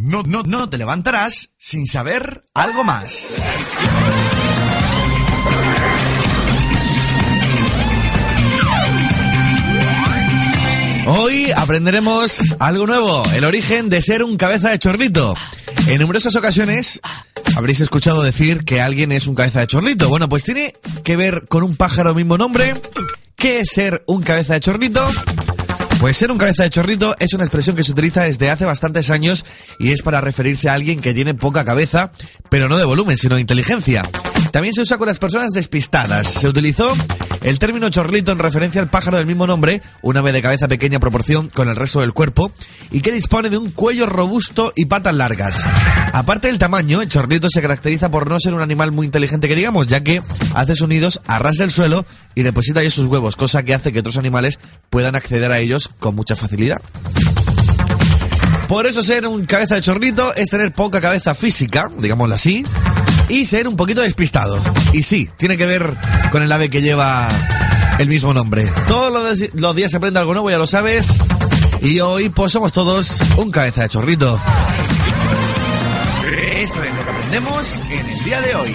No, no, no te levantarás sin saber algo más. Hoy aprenderemos algo nuevo, el origen de ser un cabeza de chorrito. En numerosas ocasiones habréis escuchado decir que alguien es un cabeza de chorrito. Bueno, pues tiene que ver con un pájaro mismo nombre. ¿Qué es ser un cabeza de chorrito? Pues ser un cabeza de chorrito es una expresión que se utiliza desde hace bastantes años y es para referirse a alguien que tiene poca cabeza, pero no de volumen, sino de inteligencia. También se usa con las personas despistadas. Se utilizó el término chorlito en referencia al pájaro del mismo nombre, un ave de cabeza pequeña proporción con el resto del cuerpo, y que dispone de un cuello robusto y patas largas. Aparte del tamaño, el chorlito se caracteriza por no ser un animal muy inteligente que digamos, ya que hace sonidos a ras del suelo y deposita ahí sus huevos, cosa que hace que otros animales puedan acceder a ellos con mucha facilidad. Por eso ser un cabeza de chorlito es tener poca cabeza física, digámoslo así, y ser un poquito despistado. Y sí, tiene que ver con el ave que lleva el mismo nombre. Todos los días se aprende algo nuevo, ya lo sabes. Y hoy pues somos todos un cabeza de chorrito. Esto es lo que aprendemos en el día de hoy.